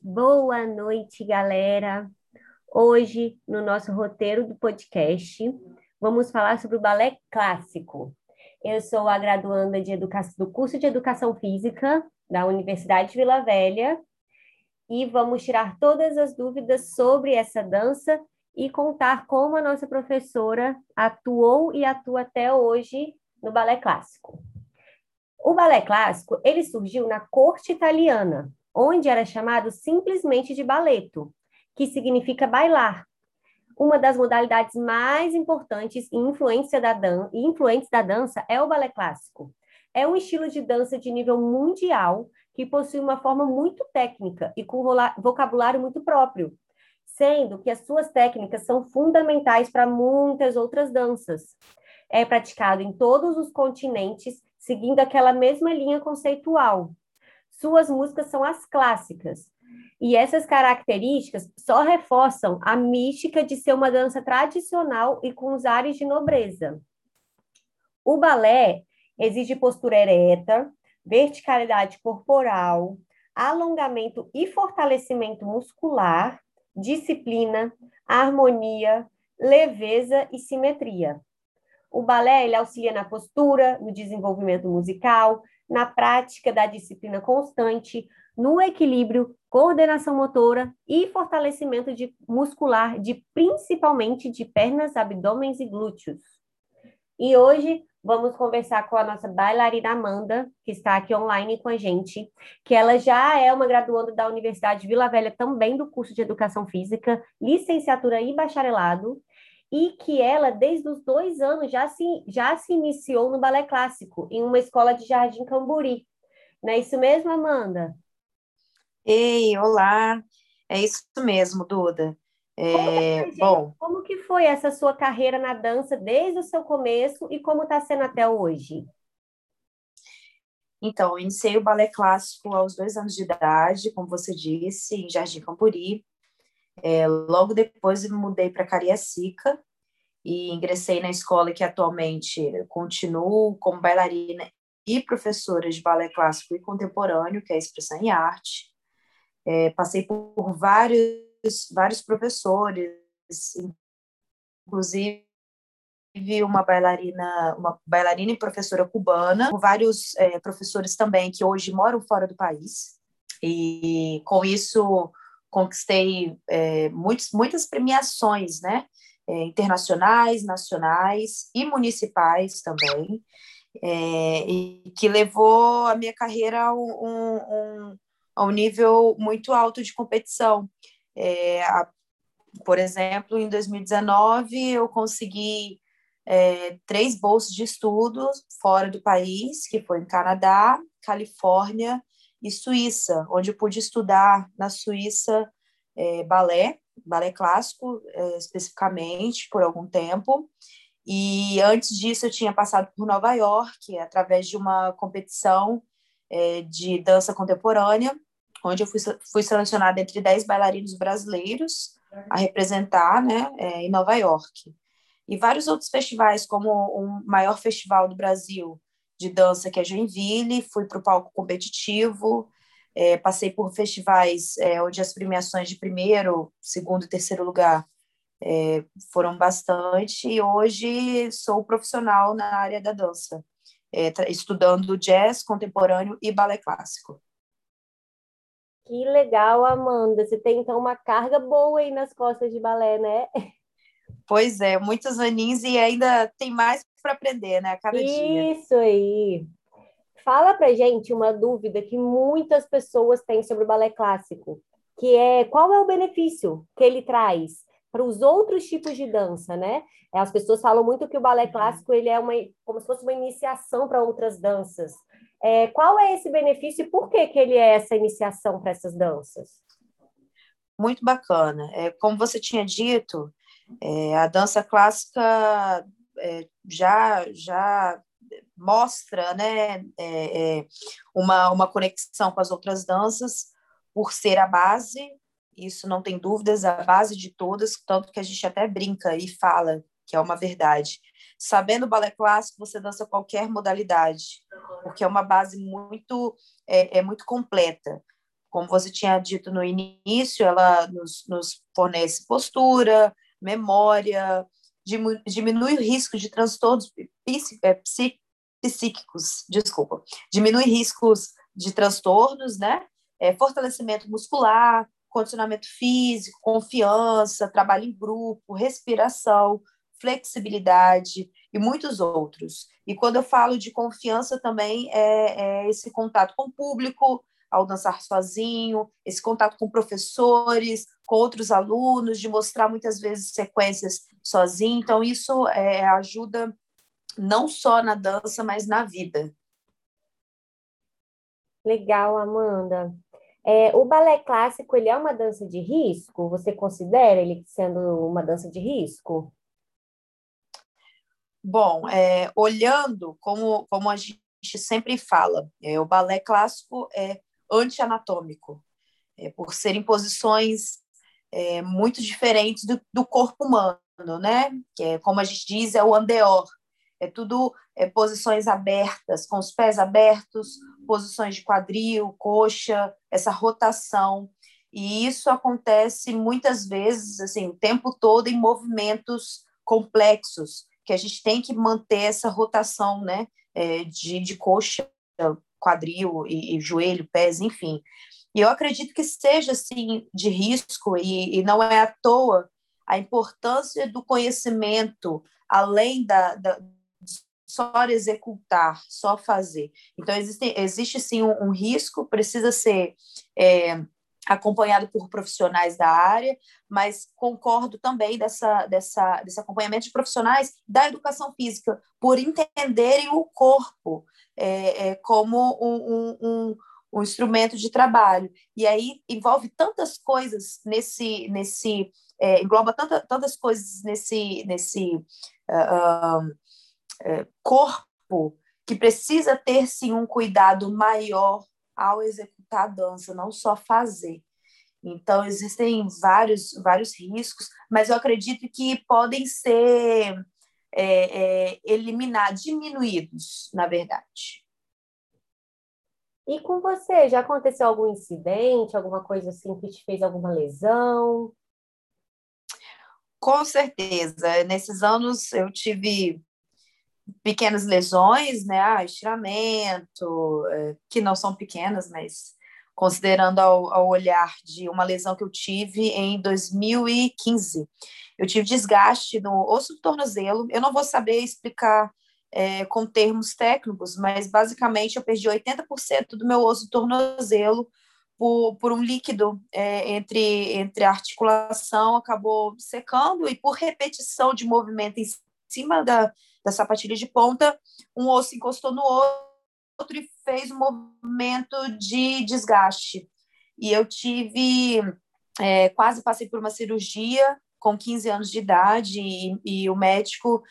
Boa noite, galera. Hoje, no nosso roteiro do podcast, vamos falar sobre o balé clássico. Eu sou a graduanda de educação, do curso de Educação Física da Universidade de Vila Velha e vamos tirar todas as dúvidas sobre essa dança e contar como a nossa professora atuou e atua até hoje no balé clássico. O balé clássico, ele surgiu na corte italiana, onde era chamado simplesmente de balletto, que significa bailar. Uma das modalidades mais importantes e da dan influentes da dança é o balé clássico. É um estilo de dança de nível mundial que possui uma forma muito técnica e com vocabulário muito próprio, sendo que as suas técnicas são fundamentais para muitas outras danças. É praticado em todos os continentes, seguindo aquela mesma linha conceitual. Suas músicas são as clássicas, e essas características só reforçam a mística de ser uma dança tradicional e com os ares de nobreza. O balé exige postura ereta, verticalidade corporal, alongamento e fortalecimento muscular, disciplina, harmonia, leveza e simetria. O balé ele auxilia na postura, no desenvolvimento musical, na prática da disciplina constante, no equilíbrio, coordenação motora e fortalecimento de muscular de principalmente de pernas, abdômenes e glúteos. E hoje vamos conversar com a nossa bailarina Amanda, que está aqui online com a gente, que ela já é uma graduanda da Universidade de Vila Velha, também do curso de Educação Física, licenciatura e bacharelado, e que ela, desde os dois anos, já se, já se iniciou no balé clássico, em uma escola de Jardim Camburi. Não é isso mesmo, Amanda? Ei, olá. É isso mesmo, Duda. É, gente, bom, como que foi essa sua carreira na dança desde o seu começo e como está sendo até hoje? Então, eu iniciei o balé clássico aos dois anos de idade, como você disse, em Jardim Campuri. É, logo depois, eu mudei para Cariacica e ingressei na escola que atualmente continuo como bailarina e professora de balé clássico e contemporâneo, que é a Expressão em Arte. É, passei por vários, vários professores, inclusive uma bailarina, uma bailarina e professora cubana, vários é, professores também que hoje moram fora do país. E com isso conquistei é, muitos, muitas premiações, né? É, internacionais, nacionais e municipais também, é, e que levou a minha carreira a um, um, a um nível muito alto de competição. É, a, por exemplo, em 2019, eu consegui é, três bolsas de estudos fora do país, que foi em Canadá, Califórnia e Suíça, onde eu pude estudar na Suíça é, balé, balé clássico é, especificamente, por algum tempo. E antes disso, eu tinha passado por Nova York, através de uma competição é, de dança contemporânea, onde eu fui, fui selecionada entre 10 bailarinos brasileiros a representar né, é, em Nova York. E vários outros festivais, como o maior festival do Brasil de dança, que é Joinville, fui para o palco competitivo, é, passei por festivais é, onde as premiações de primeiro, segundo e terceiro lugar é, foram bastante, e hoje sou profissional na área da dança, é, estudando jazz contemporâneo e balé clássico. Que legal, Amanda. Você tem então uma carga boa aí nas costas de balé, né? Pois é, muitos aninhos e ainda tem mais para aprender, né? A cada Isso dia. Isso aí. Fala pra gente uma dúvida que muitas pessoas têm sobre o balé clássico, que é qual é o benefício que ele traz para os outros tipos de dança, né? As pessoas falam muito que o balé uhum. clássico ele é uma como se fosse uma iniciação para outras danças. É, qual é esse benefício e por que, que ele é essa iniciação para essas danças? Muito bacana. É, como você tinha dito, é, a dança clássica é, já, já mostra né, é, é, uma, uma conexão com as outras danças por ser a base, isso não tem dúvidas, a base de todas, tanto que a gente até brinca e fala que é uma verdade. Sabendo balé clássico, você dança qualquer modalidade, porque é uma base muito é, é muito completa. como você tinha dito no início, ela nos, nos fornece postura, memória, diminui o risco de transtornos é, psíquicos, desculpa, diminui riscos de transtornos, né? É, fortalecimento muscular, condicionamento físico, confiança, trabalho em grupo, respiração, flexibilidade e muitos outros. E quando eu falo de confiança também é, é esse contato com o público, ao dançar sozinho, esse contato com professores, com outros alunos, de mostrar muitas vezes sequências sozinho. Então, isso é, ajuda não só na dança, mas na vida. Legal, Amanda. É, o balé clássico, ele é uma dança de risco? Você considera ele sendo uma dança de risco? Bom, é, olhando como, como a gente sempre fala, é, o balé clássico é anti-anatômico, é, por serem posições é, muito diferentes do, do, corpo humano, né? Que é, como a gente diz, é o andeor. É tudo é, posições abertas, com os pés abertos, posições de quadril, coxa, essa rotação. E isso acontece muitas vezes, assim, o tempo todo em movimentos complexos, que a gente tem que manter essa rotação, né? É, de, de coxa, quadril e, e joelho, pés, enfim. E eu acredito que seja assim de risco e, e, não é à toa a importância do conhecimento além da, da só executar, só fazer. Então existe, existe sim um, um risco, precisa ser é, acompanhado por profissionais da área, mas concordo também dessa, dessa, desse acompanhamento de profissionais da educação física, por entenderem o corpo é, é, como um, um, um, instrumento de trabalho. E aí envolve tantas coisas nesse, nesse é, engloba tanta, tantas coisas nesse, nesse uh, corpo que precisa ter sim um cuidado maior ao executar a dança, não só fazer. Então, existem vários, vários riscos, mas eu acredito que podem ser é, é, eliminados, diminuídos, na verdade. E com você, já aconteceu algum incidente, alguma coisa assim que te fez alguma lesão? Com certeza. Nesses anos eu tive pequenas lesões, né? Ah, estiramento, é, que não são pequenas, mas considerando ao, ao, olhar de uma lesão que eu tive em 2015. Eu tive desgaste no osso do tornozelo. Eu não vou saber explicar é, com termos técnicos, mas basicamente eu perdi 80% do meu osso do tornozelo por, por um líquido é, entre, entre a articulação, acabou secando e por repetição de movimento em cima da, da sapatilha de ponta, um osso encostou no outro e fez um movimento de desgaste. E eu tive, é, quase passei por uma cirurgia com 15 anos de idade e, e o médico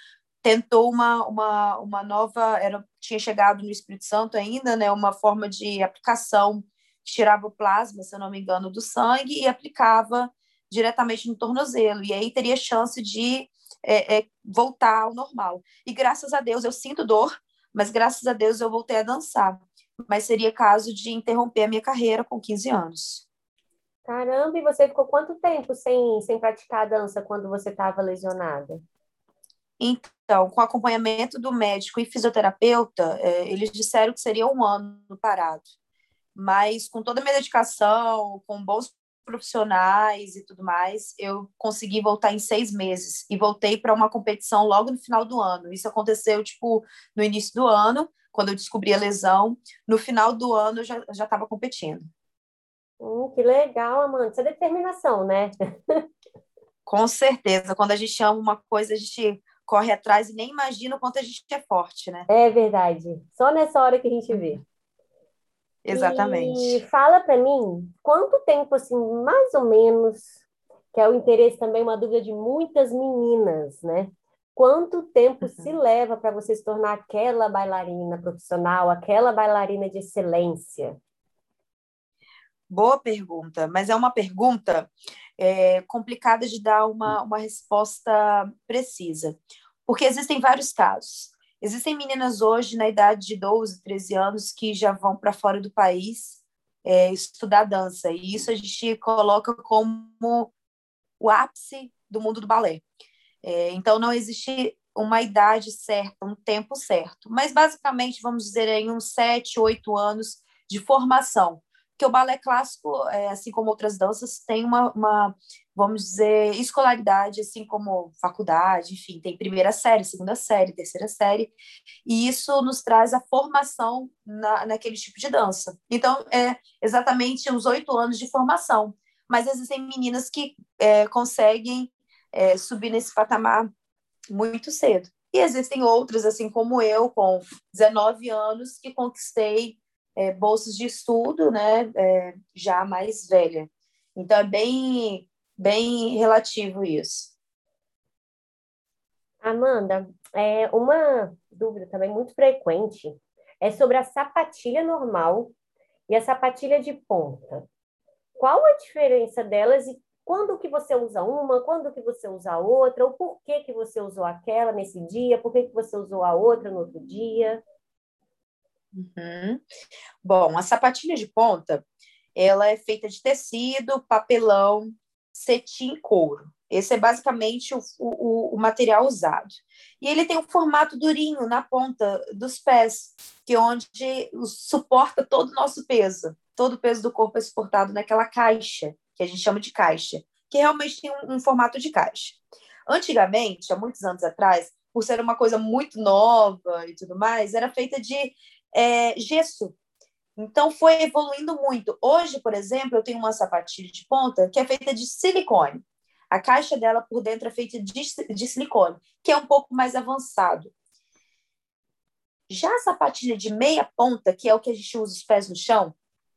tentou uma, uma, uma nova, era, tinha chegado no Espírito Santo ainda, né, uma forma de aplicação tirava o plasma, se eu não me engano, do sangue e aplicava diretamente no tornozelo. E aí teria chance de é, é, voltar ao normal. E graças a Deus eu sinto dor, mas graças a Deus eu voltei a dançar. Mas seria caso de interromper a minha carreira com 15 anos. Caramba, e você ficou quanto tempo sem, sem praticar a dança quando você estava lesionada? Então, com acompanhamento do médico e fisioterapeuta, é, eles disseram que seria um ano parado. Mas com toda a minha dedicação, com bons profissionais e tudo mais, eu consegui voltar em seis meses e voltei para uma competição logo no final do ano. Isso aconteceu tipo no início do ano, quando eu descobri a lesão. No final do ano eu já já estava competindo. Hum, que legal, Amanda. Isso é determinação, né? Com certeza. Quando a gente ama uma coisa, a gente corre atrás e nem imagina o quanto a gente é forte, né? É verdade. Só nessa hora que a gente vê. Exatamente. E fala para mim, quanto tempo, assim, mais ou menos, que é o interesse também, uma dúvida de muitas meninas, né? Quanto tempo uhum. se leva para você se tornar aquela bailarina profissional, aquela bailarina de excelência? Boa pergunta, mas é uma pergunta é, complicada de dar uma, uma resposta precisa, porque existem vários casos. Existem meninas hoje na idade de 12, 13 anos que já vão para fora do país é, estudar dança. E isso a gente coloca como o ápice do mundo do balé. É, então, não existe uma idade certa, um tempo certo. Mas, basicamente, vamos dizer, em uns sete, oito anos de formação. Porque o balé clássico, é, assim como outras danças, tem uma, uma, vamos dizer, escolaridade, assim como faculdade, enfim, tem primeira série, segunda série, terceira série, e isso nos traz a formação na, naquele tipo de dança. Então, é exatamente uns oito anos de formação. Mas existem meninas que é, conseguem é, subir nesse patamar muito cedo. E existem outras, assim como eu, com 19 anos, que conquistei é, bolsas de estudo, né, é, já mais velha. Então, é bem, bem relativo isso. Amanda, é, uma dúvida também muito frequente é sobre a sapatilha normal e a sapatilha de ponta. Qual a diferença delas e quando que você usa uma, quando que você usa a outra, ou por que que você usou aquela nesse dia, por que que você usou a outra no outro dia? Uhum. Bom, a sapatilha de ponta, ela é feita de tecido, papelão, cetim, couro. Esse é basicamente o, o, o, material usado. E ele tem um formato durinho na ponta dos pés, que é onde suporta todo o nosso peso. Todo o peso do corpo é suportado naquela caixa que a gente chama de caixa, que realmente tem um, um formato de caixa. Antigamente, há muitos anos atrás, por ser uma coisa muito nova e tudo mais, era feita de é, gesso. Então foi evoluindo muito. Hoje, por exemplo, eu tenho uma sapatilha de ponta que é feita de silicone. A caixa dela por dentro é feita de, de silicone, que é um pouco mais avançado. Já a sapatilha de meia ponta, que é o que a gente usa os pés no chão,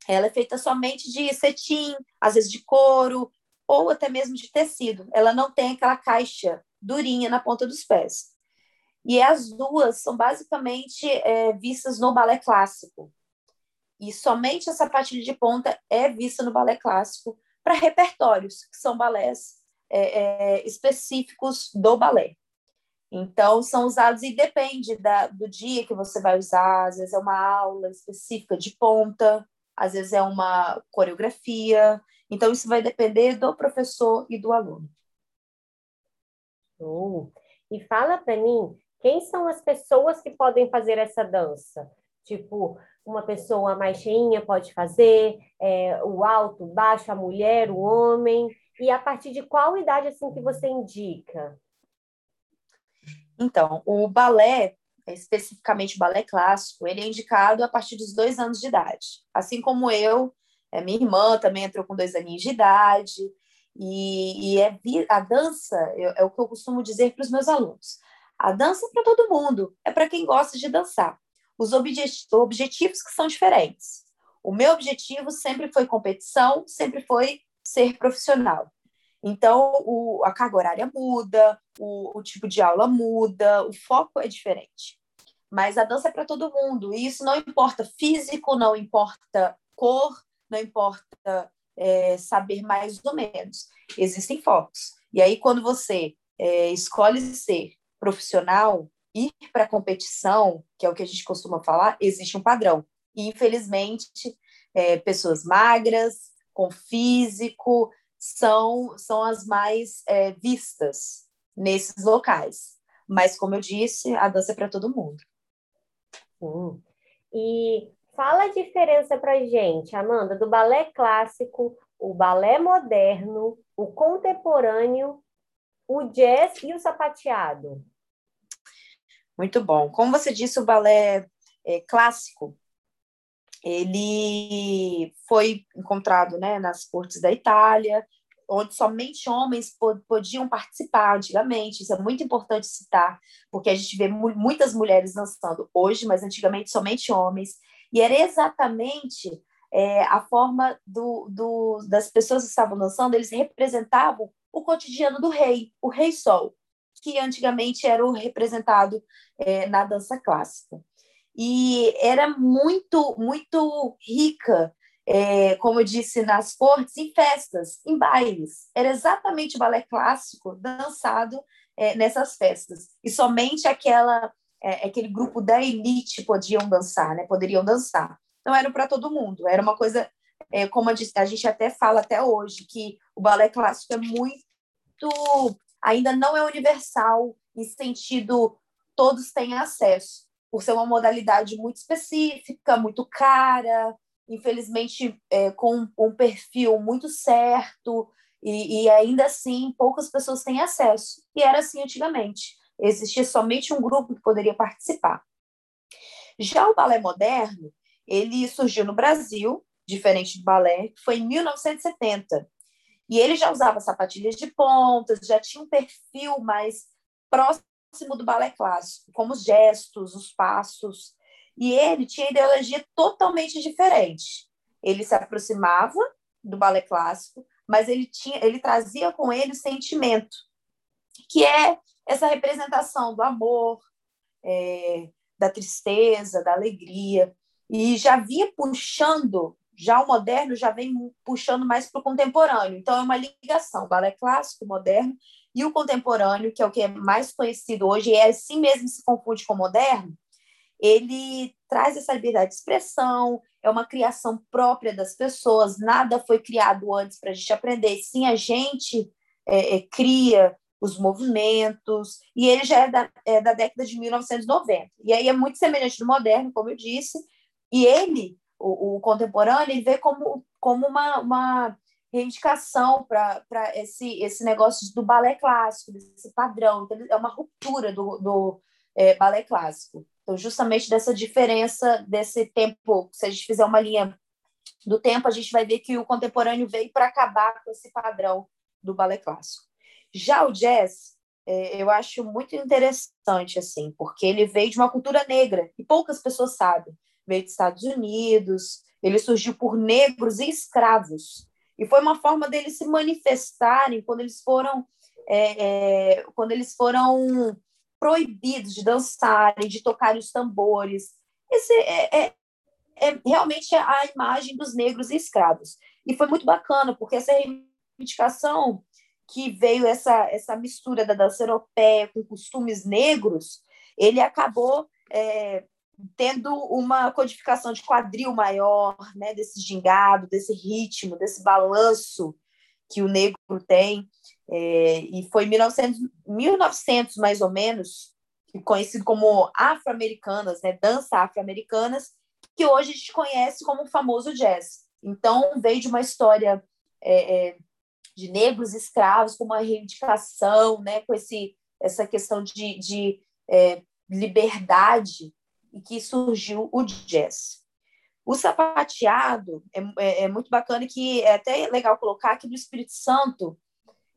ela é feita somente de cetim, às vezes de couro, ou até mesmo de tecido. Ela não tem aquela caixa durinha na ponta dos pés. E as duas são basicamente é, vistas no balé clássico. E somente a sapatilha de ponta é vista no balé clássico para repertórios, que são balés é, é, específicos do balé. Então, são usados e depende da, do dia que você vai usar, às vezes é uma aula específica de ponta, às vezes é uma coreografia. Então, isso vai depender do professor e do aluno. Oh. E fala para mim, quem são as pessoas que podem fazer essa dança? Tipo, uma pessoa mais cheinha pode fazer, é, o alto, o baixo, a mulher, o homem. E a partir de qual idade assim que você indica? Então, o balé especificamente o balé clássico, ele é indicado a partir dos dois anos de idade. Assim como eu, é, minha irmã também entrou com dois aninhos de idade, e, e é, a dança é, é o que eu costumo dizer para os meus alunos. A dança é para todo mundo, é para quem gosta de dançar. Os objetivos que são diferentes. O meu objetivo sempre foi competição, sempre foi ser profissional. Então, o, a carga horária muda, o, o, tipo de aula muda, o foco é diferente. Mas a dança é para todo mundo, e isso não importa físico, não importa cor, não importa é, saber mais ou menos. Existem focos. E aí, quando você é, escolhe ser profissional, ir para a competição, que é o que a gente costuma falar, existe um padrão. E, infelizmente, é, pessoas magras, com físico, são, são as mais é, vistas nesses locais. Mas, como eu disse, a dança é para todo mundo. Sim. E fala a diferença para gente, Amanda, do balé clássico, o balé moderno, o contemporâneo, o jazz e o sapateado. Muito bom. Como você disse, o balé é, clássico ele foi encontrado né, nas cortes da Itália, onde somente homens podiam participar antigamente. Isso é muito importante citar, porque a gente vê muitas mulheres dançando hoje, mas antigamente somente homens. E era exatamente é, a forma do, do, das pessoas que estavam dançando, eles representavam o cotidiano do rei, o rei sol, que antigamente era o representado é, na dança clássica e era muito, muito rica, é, como eu disse, nas cortes, em festas, em bailes. Era exatamente o balé clássico dançado é, nessas festas. E somente aquela, é, aquele grupo da elite podiam dançar, né? poderiam dançar. Não era para todo mundo, era uma coisa é, como a gente até fala até hoje, que o balé clássico é muito ainda não é universal em sentido todos têm acesso, por ser uma modalidade muito específica, muito cara, infelizmente é, com um perfil muito certo, e, e, ainda assim poucas pessoas têm acesso. E era assim antigamente. Existia somente um grupo que poderia participar. Já o balé moderno, ele surgiu no Brasil, diferente do balé, foi em 1970. E ele já usava sapatilhas de pontas, já tinha um perfil mais próximo do balé clássico, como os gestos, os passos. E ele tinha ideologia totalmente diferente. Ele se aproximava do balé clássico, mas ele tinha, ele trazia com ele o sentimento, que é essa representação do amor, é, da tristeza, da alegria, e já vinha puxando já o moderno já vem puxando mais para o contemporâneo. Então, é uma ligação, o balé clássico, moderno, e o contemporâneo, que é o que é mais conhecido hoje, e é assim mesmo se confunde com o moderno, ele traz essa liberdade de expressão, é uma criação própria das pessoas, nada foi criado antes para a gente aprender, sim a gente é, é, cria os movimentos, e ele já é da, é da década de 1990. E aí é muito semelhante do moderno, como eu disse, e ele o, o contemporâneo, ele vê como, como uma, uma reivindicação para esse, esse negócio do balé clássico, desse padrão. Então, é uma ruptura do, do é, balé clássico. Então, justamente dessa diferença desse tempo, se a gente fizer uma linha do tempo, a gente vai ver que o contemporâneo veio para acabar com esse padrão do balé clássico. Já o jazz, é, eu acho muito interessante, assim, porque ele veio de uma cultura negra, e poucas pessoas sabem veio dos Estados Unidos, ele surgiu por negros e escravos. E foi uma forma deles se manifestarem quando eles foram, é, é, quando eles foram proibidos de dançarem, de tocar os tambores. Esse é, é, é realmente a imagem dos negros e escravos. E foi muito bacana, porque essa reivindicação que veio essa, essa mistura da dança europeia com costumes negros, ele acabou é, tendo uma codificação de quadril maior, né, desse gingado, desse ritmo, desse balanço que o negro tem. É, e foi em 1900, 1900, mais ou menos, conhecido como afro-americanas, né, dança afro-americanas, que hoje a gente conhece como o famoso jazz. Então, veio de uma história é, é, de negros escravos, com uma reivindicação, né, com esse, essa questão de, de é, liberdade e que surgiu o jazz. O sapateado é, é, é, muito bacana que é até legal colocar que no Espírito Santo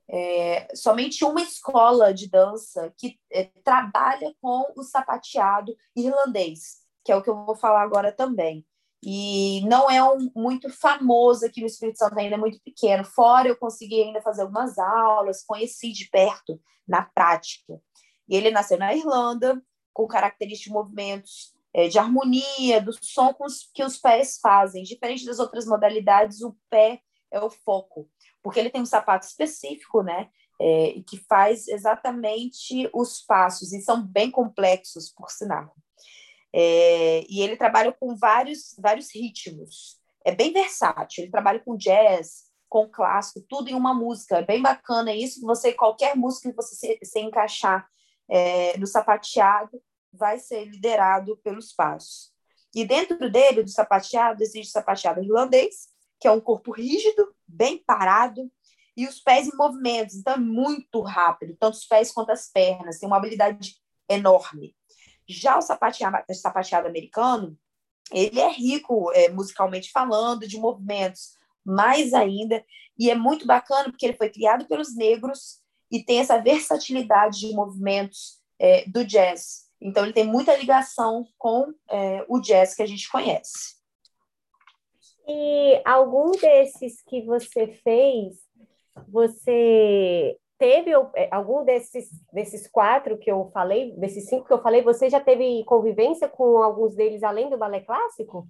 é, somente uma escola de dança que é, trabalha com o sapateado irlandês, que é o que eu vou falar agora também. E não é um, muito famoso aqui no Espírito Santo, ainda é muito pequeno. Fora eu consegui ainda fazer algumas aulas, conheci de perto, na prática. E ele nasceu na Irlanda, com características de movimentos é, de harmonia, do som que os pés fazem. Diferente das outras modalidades, o pé é o foco, porque ele tem um sapato específico, né? É, que faz exatamente os passos, e são bem complexos, por sinal. É, e ele trabalha com vários, vários ritmos. É bem versátil. Ele trabalha com jazz, com clássico, tudo em uma música. É bem bacana isso. Você qualquer música que você se, se encaixar é, no sapateado vai ser liderado pelos passos. E dentro dele, do sapateado, existe o sapateado irlandês, que é um corpo rígido, bem parado, e os pés em movimentos, então é muito rápido, tanto os pés quanto as pernas, tem uma habilidade enorme. Já o sapateado, sapateado americano, ele é rico é, musicalmente falando, de movimentos, mais ainda, e é muito bacana porque ele foi criado pelos negros e tem essa versatilidade de movimentos é, do jazz. Então, ele tem muita ligação com é, o jazz que a gente conhece. E algum desses que você fez, você teve é, algum desses, desses quatro que eu falei, desses cinco que eu falei, você já teve convivência com alguns deles além do balé clássico?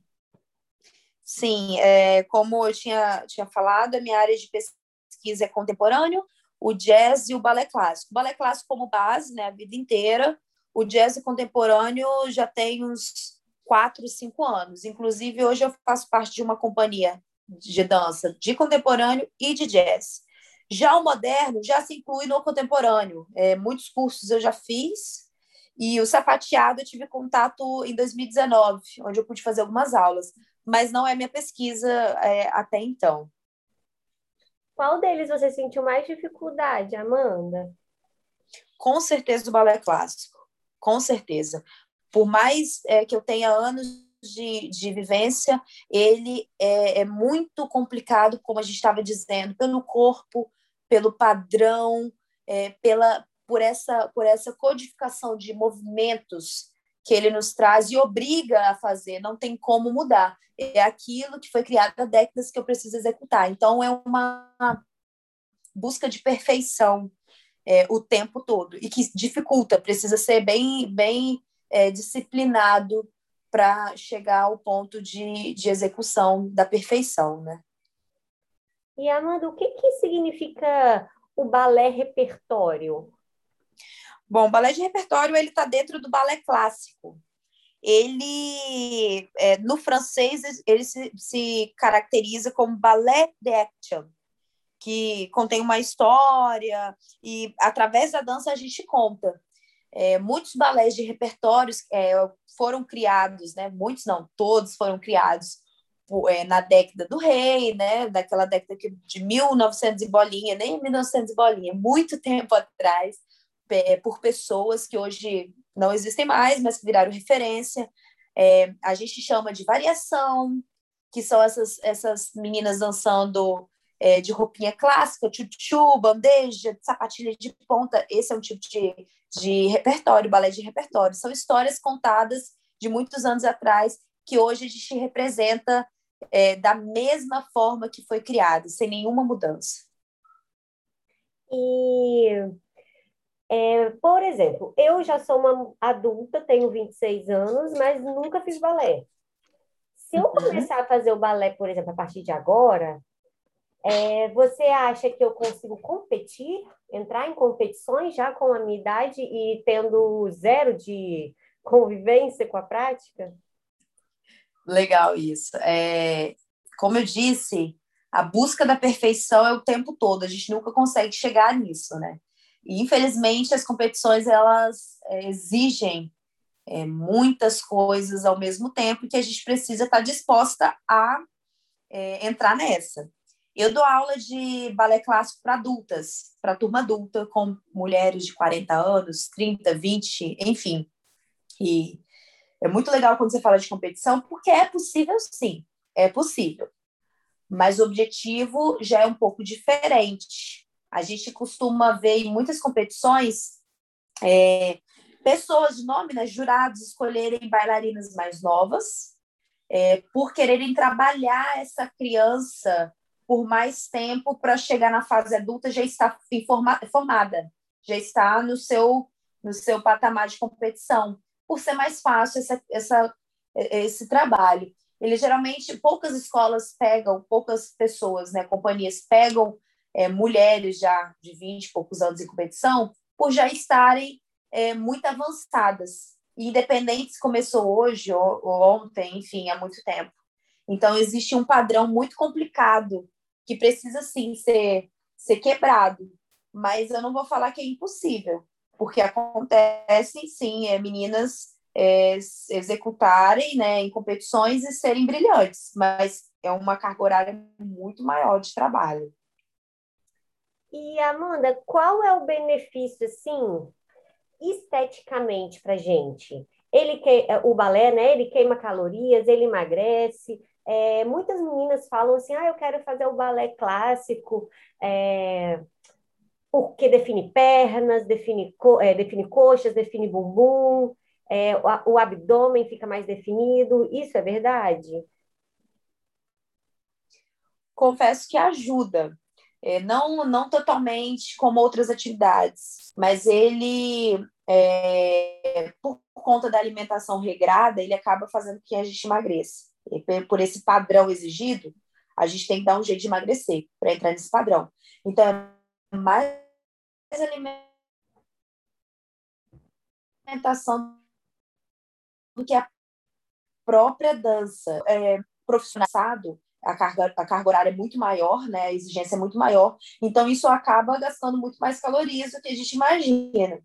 Sim, é, como eu tinha, tinha falado, a minha área de pesquisa é contemporâneo, o jazz e o balé clássico. O balé clássico como base, né, a vida inteira. O jazz contemporâneo já tem uns quatro, cinco anos. Inclusive, hoje eu faço parte de uma companhia de dança de contemporâneo e de jazz. Já o moderno já se inclui no contemporâneo. É, muitos cursos eu já fiz e o sapateado eu tive contato em 2019, onde eu pude fazer algumas aulas, mas não é minha pesquisa é, até então. Qual deles você sentiu mais dificuldade, Amanda? Com certeza o balé clássico, com certeza. Por mais é, que eu tenha anos de, de vivência, ele é, é muito complicado, como a gente estava dizendo, pelo corpo, pelo padrão, é, pela, por, essa, por essa codificação de movimentos que ele nos traz e obriga a fazer, não tem como mudar. É aquilo que foi criado há décadas que eu preciso executar. Então, é uma busca de perfeição é, o tempo todo e que dificulta, precisa ser bem, bem é, disciplinado para chegar ao ponto de, de execução da perfeição, né? E Amanda, o que, que significa o balé repertório? Bom, o balé de repertório ele está dentro do balé clássico. Ele, é, no francês, ele se, se caracteriza como ballet d'action, que contém uma história e através da dança a gente conta. É, muitos balés de repertórios é, foram criados, né? Muitos não, todos foram criados é, na década do rei, né? Daquela década de 1900 e bolinha, nem 1900 e bolinha, muito tempo atrás, é, por pessoas que hoje não existem mais, mas que viraram referência. É, a gente chama de variação, que são essas, essas meninas dançando é, de roupinha clássica, tchutchu, bandeja, sapatilha de ponta. Esse é um tipo de, de repertório, balé de repertório. São histórias contadas de muitos anos atrás que hoje a gente representa é, da mesma forma que foi criado, sem nenhuma mudança. E, é, por exemplo, eu já sou uma adulta, tenho 26 anos, mas nunca fiz balé. Se eu uhum. começar a fazer o balé, por exemplo, a partir de agora, é, você acha que eu consigo competir, entrar em competições já com a minha idade e tendo zero de convivência com a prática? Legal isso. É, como eu disse, a busca da perfeição é o tempo todo. A gente nunca consegue chegar nisso, né? E, infelizmente, as competições elas é, exigem é, muitas coisas ao mesmo tempo que a gente precisa estar disposta a é, entrar nessa. Eu dou aula de balé clássico para adultas, para turma adulta, com mulheres de 40 anos, 30, 20, enfim. E é muito legal quando você fala de competição, porque é possível sim, é possível. Mas o objetivo já é um pouco diferente. A gente costuma ver em muitas competições é, pessoas de nome, né, jurados, escolherem bailarinas mais novas, é, por quererem trabalhar essa criança por mais tempo para chegar na fase adulta já está formada, já está no seu no seu patamar de competição, por ser mais fácil essa, essa, esse trabalho. Ele geralmente poucas escolas pegam, poucas pessoas, né, companhias pegam é, mulheres já de 20 e poucos anos em competição por já estarem é, muito avançadas. independente se começou hoje ou, ou ontem, enfim, há muito tempo. Então, existe um padrão muito complicado que precisa sim ser, ser quebrado. Mas eu não vou falar que é impossível, porque acontece sim, é, meninas é, executarem né, em competições e serem brilhantes, mas é uma carga horária muito maior de trabalho. E Amanda, qual é o benefício assim esteticamente para gente? Ele que o balé, né? Ele queima calorias, ele emagrece, é, muitas meninas falam assim: ah, eu quero fazer o balé clássico, é, porque define pernas, define, co é, define coxas, define bumbum, é, o, o abdômen fica mais definido. Isso é verdade? Confesso que ajuda. É, não, não totalmente como outras atividades, mas ele, é, por conta da alimentação regrada, ele acaba fazendo que a gente emagreça por esse padrão exigido, a gente tem que dar um jeito de emagrecer para entrar nesse padrão. Então, é mais alimentação do que a própria dança. É, profissionalizado, a carga, a carga horária é muito maior, né? A exigência é muito maior. Então, isso acaba gastando muito mais calorias do que a gente imagina.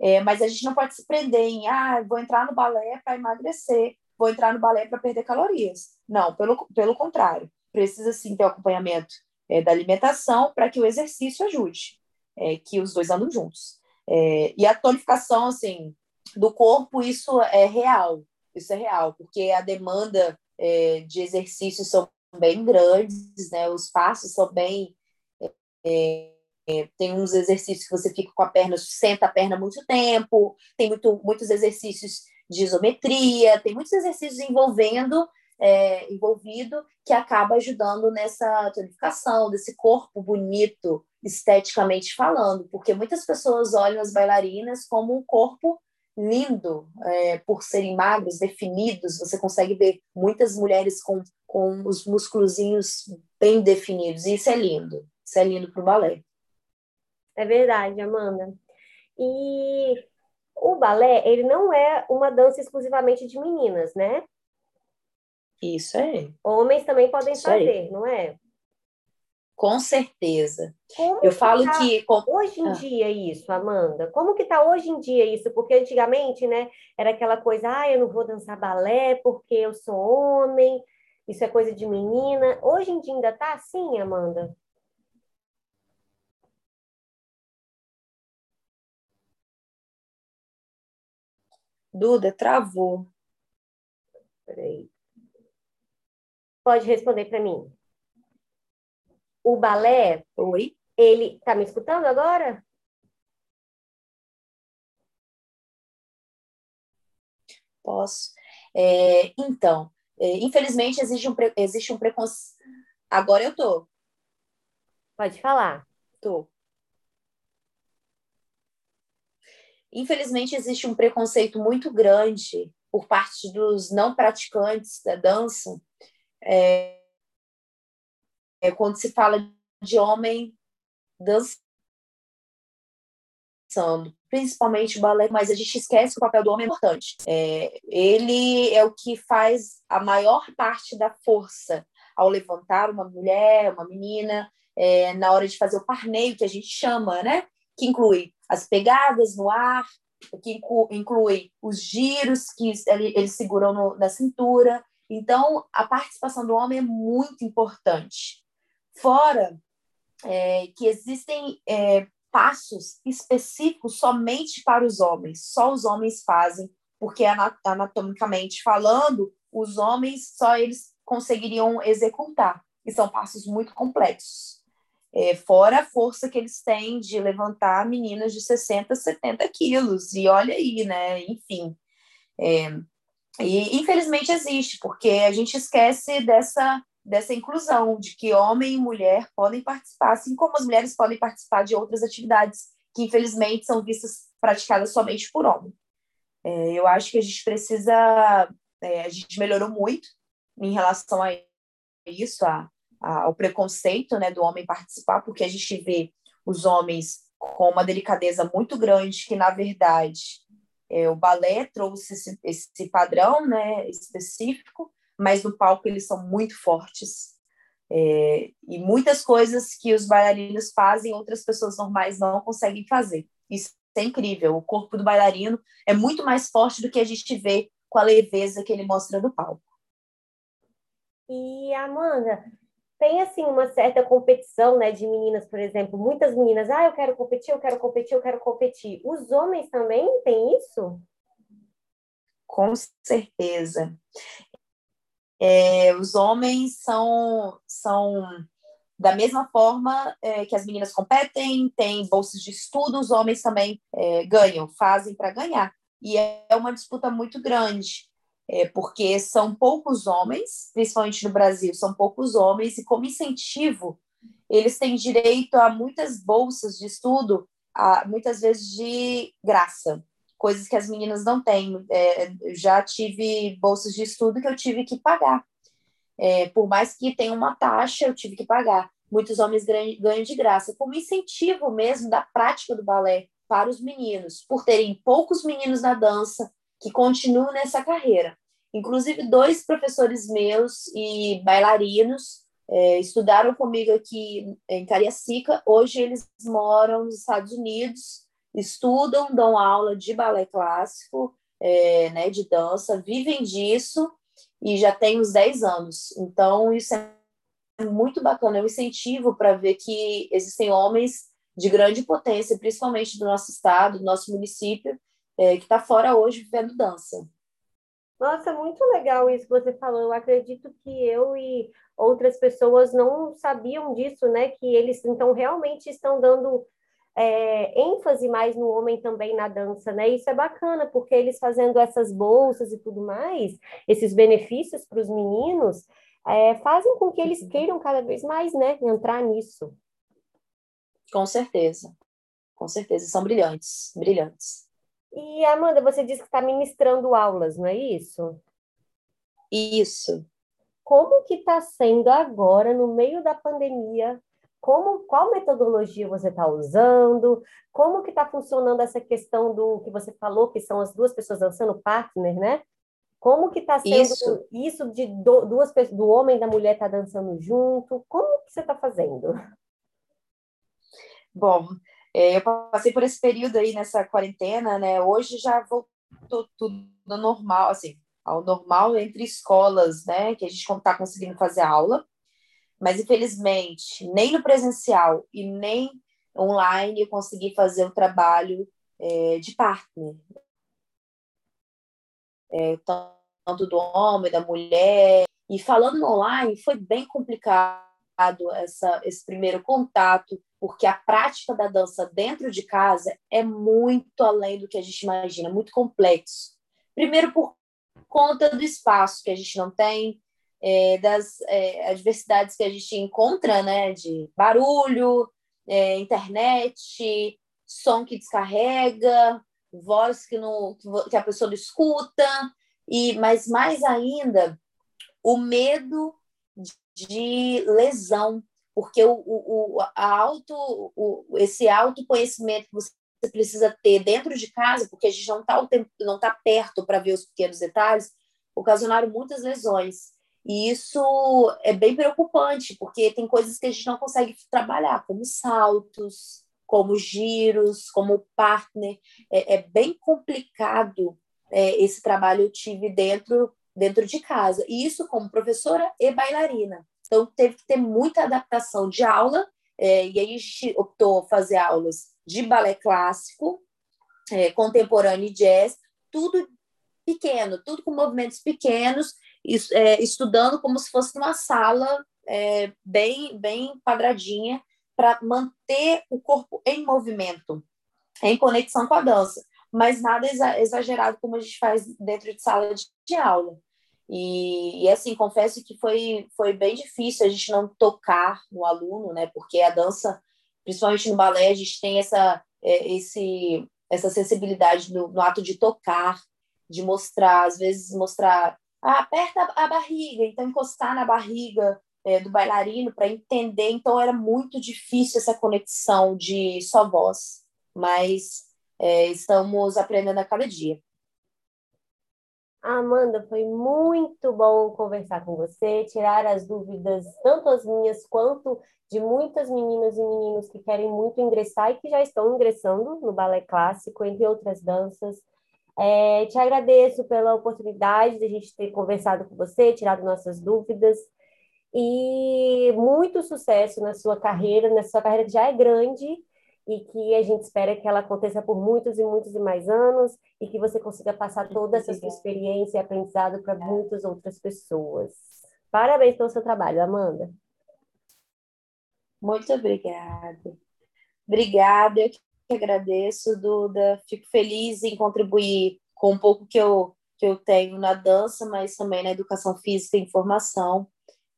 É, mas a gente não pode se prender em, ah, vou entrar no balé para emagrecer, vou entrar no balé para perder calorias. Não, pelo, pelo contrário. Precisa sim ter o acompanhamento é, da alimentação para que o exercício ajude, é, que os dois andam juntos. É, e a tonificação, assim, do corpo, isso é real. Isso é real, porque a demanda é, de exercícios são bem grandes, né? Os passos são bem é, é, tem uns exercícios que você fica com a perna, senta a perna muito tempo, tem muito, muitos exercícios de isometria, tem muitos exercícios envolvendo, é, envolvido, que acaba ajudando nessa tonificação, desse corpo bonito, esteticamente falando, porque muitas pessoas olham as bailarinas como um corpo lindo, é, por serem magros, definidos, você consegue ver muitas mulheres com, com os musculozinhos bem definidos, e isso é lindo, isso é lindo para o balé. É verdade, Amanda. E o balé, ele não é uma dança exclusivamente de meninas, né? Isso aí. Homens também podem Isso fazer, aí. não é? Com certeza. Como eu falo tá que hoje em ah. dia isso, Amanda. Como que tá hoje em dia isso? Porque antigamente, né, era aquela coisa, ah, eu não vou dançar balé porque eu sou homem. Isso é coisa de menina. Hoje em dia ainda tá assim, Amanda? Duda, travou. Peraí. Pode responder para mim. O balé. Oi? Ele. Tá me escutando agora? Posso. É, então, é, infelizmente existe um, existe um preconceito. Agora eu tô. Pode falar. Tô. Infelizmente, existe um preconceito muito grande por parte dos não praticantes da dança é, é quando se fala de homem dançando, principalmente balé, mas a gente esquece que o papel do homem é importante. É, ele é o que faz a maior parte da força ao levantar uma mulher, uma menina, é, na hora de fazer o parneio, que a gente chama, né? Que inclui as pegadas no ar, que inclui os giros que eles seguram no, na cintura. Então, a participação do homem é muito importante. Fora é, que existem é, passos específicos somente para os homens, só os homens fazem, porque anatomicamente falando, os homens só eles conseguiriam executar, e são passos muito complexos. É, fora a força que eles têm de levantar meninas de 60, 70 quilos. E olha aí, né? Enfim. É, e infelizmente existe, porque a gente esquece dessa, dessa inclusão, de que homem e mulher podem participar, assim como as mulheres podem participar de outras atividades que infelizmente são vistas praticadas somente por homem. É, eu acho que a gente precisa, é, a gente melhorou muito em relação a isso, a, ao preconceito né, do homem participar, porque a gente vê os homens com uma delicadeza muito grande, que, na verdade, é, o balé trouxe esse, esse padrão né, específico, mas no palco eles são muito fortes. É, e muitas coisas que os bailarinos fazem, outras pessoas normais não conseguem fazer. Isso é incrível. O corpo do bailarino é muito mais forte do que a gente vê com a leveza que ele mostra no palco. E Amanda, tem assim uma certa competição, né, de meninas, por exemplo, muitas meninas, ah, eu quero competir, eu quero competir, eu quero competir. Os homens também têm isso? Com certeza. É, os homens são, são da mesma forma é, que as meninas competem, têm bolsas de estudo, os homens também é, ganham, fazem para ganhar. E é uma disputa muito grande é, porque são poucos homens, principalmente no Brasil, são poucos homens, e como incentivo, eles têm direito a muitas bolsas de estudo, a, muitas vezes de graça, coisas que as meninas não têm. É, já tive bolsas de estudo que eu tive que pagar. É, por mais que tenha uma taxa, eu tive que pagar. Muitos homens ganham de graça, como incentivo mesmo da prática do balé para os meninos, por terem poucos meninos na dança, que continuam nessa carreira. Inclusive, dois professores meus e bailarinos é, estudaram comigo aqui em Cariacica. Hoje eles moram nos Estados Unidos, estudam, dão aula de balé clássico, é, né, de dança, vivem disso e já tem uns 10 anos. Então, isso é muito bacana, é um incentivo para ver que existem homens de grande potência, principalmente do nosso estado, do nosso município, é, que está fora hoje vivendo dança. Nossa, muito legal isso que você falou. Eu acredito que eu e outras pessoas não sabiam disso, né? Que eles então realmente estão dando é, ênfase mais no homem também na dança, né? Isso é bacana, porque eles fazendo essas bolsas e tudo mais, esses benefícios para os meninos, é, fazem com que eles queiram cada vez mais, né? Entrar nisso. Com certeza, com certeza, são brilhantes, brilhantes. E Amanda, você disse que está ministrando aulas, não é isso? Isso. Como que está sendo agora, no meio da pandemia, como, qual metodologia você está usando, como que está funcionando essa questão do que você falou, que são as duas pessoas dançando partner, né? Como que está sendo isso, isso de do, duas pessoas, do homem e da mulher tá dançando junto? Como que você está fazendo? Bom, é, eu passei por esse período aí nessa quarentena, né? Hoje já voltou tudo normal, assim, ao normal entre escolas, né? Que a gente está conseguindo fazer aula, mas infelizmente nem no presencial e nem online eu consegui fazer o trabalho é, de partner. É, tanto do homem, da mulher. E falando online, foi bem complicado essa, esse primeiro contato porque a prática da dança dentro de casa é muito além do que a gente imagina, muito complexo. Primeiro, por conta do espaço que a gente não tem, é, das é, adversidades que a gente encontra, né, de barulho, é, internet, som que descarrega, voz que, que a pessoa não escuta, e mas mais ainda o medo de lesão porque o, o, a auto, o, esse autoconhecimento que você precisa ter dentro de casa, porque a gente não está tá perto para ver os pequenos detalhes, ocasionaram muitas lesões. E isso é bem preocupante, porque tem coisas que a gente não consegue trabalhar, como saltos, como giros, como partner. É, é bem complicado é, esse trabalho eu tive dentro, dentro de casa. E isso como professora e bailarina. Então, teve que ter muita adaptação de aula, é, e aí a gente optou fazer aulas de balé clássico, é, contemporâneo e jazz, tudo pequeno, tudo com movimentos pequenos, estudando como se fosse uma sala é, bem, bem quadradinha, para manter o corpo em movimento, em conexão com a dança, mas nada exagerado como a gente faz dentro de sala de, de aula. E, e, assim, confesso que foi, foi bem difícil a gente não tocar no aluno, né? Porque a dança, principalmente no balé, a gente tem essa, é, esse, essa sensibilidade no, no ato de tocar, de mostrar, às vezes mostrar, aperta a barriga, então encostar na barriga é, do bailarino para entender. Então era muito difícil essa conexão de só voz, mas é, estamos aprendendo a cada dia. Amanda, foi muito bom conversar com você, tirar as dúvidas, tanto as minhas quanto de muitas meninas e meninos que querem muito ingressar e que já estão ingressando no balé clássico, entre outras danças. É, te agradeço pela oportunidade de a gente ter conversado com você, tirado nossas dúvidas. E muito sucesso na sua carreira, na sua carreira que já é grande, e que a gente espera que ela aconteça por muitos e muitos e mais anos e que você consiga passar toda essa sua experiência e aprendizado para muitas outras pessoas. Parabéns pelo seu trabalho, Amanda. Muito obrigada. Obrigada, eu agradeço, Duda. Fico feliz em contribuir com um pouco que eu, que eu tenho na dança, mas também na educação física e informação.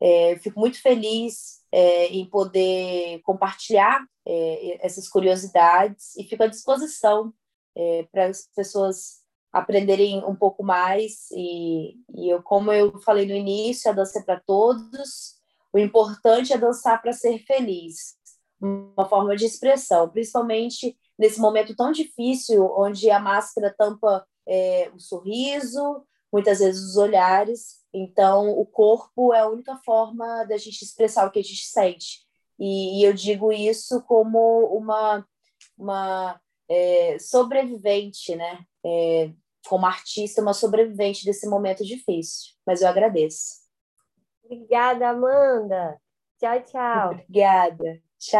É, fico muito feliz é, em poder compartilhar é, essas curiosidades e fico à disposição é, para as pessoas aprenderem um pouco mais e, e eu, como eu falei no início, a dança é para todos, o importante é dançar para ser feliz, uma forma de expressão, principalmente nesse momento tão difícil, onde a máscara tampa é, o sorriso, muitas vezes os olhares. Então, o corpo é a única forma da gente expressar o que a gente sente. E, e eu digo isso como uma, uma é, sobrevivente, né? É, como artista, uma sobrevivente desse momento difícil. Mas eu agradeço. Obrigada, Amanda. Tchau, tchau. Obrigada.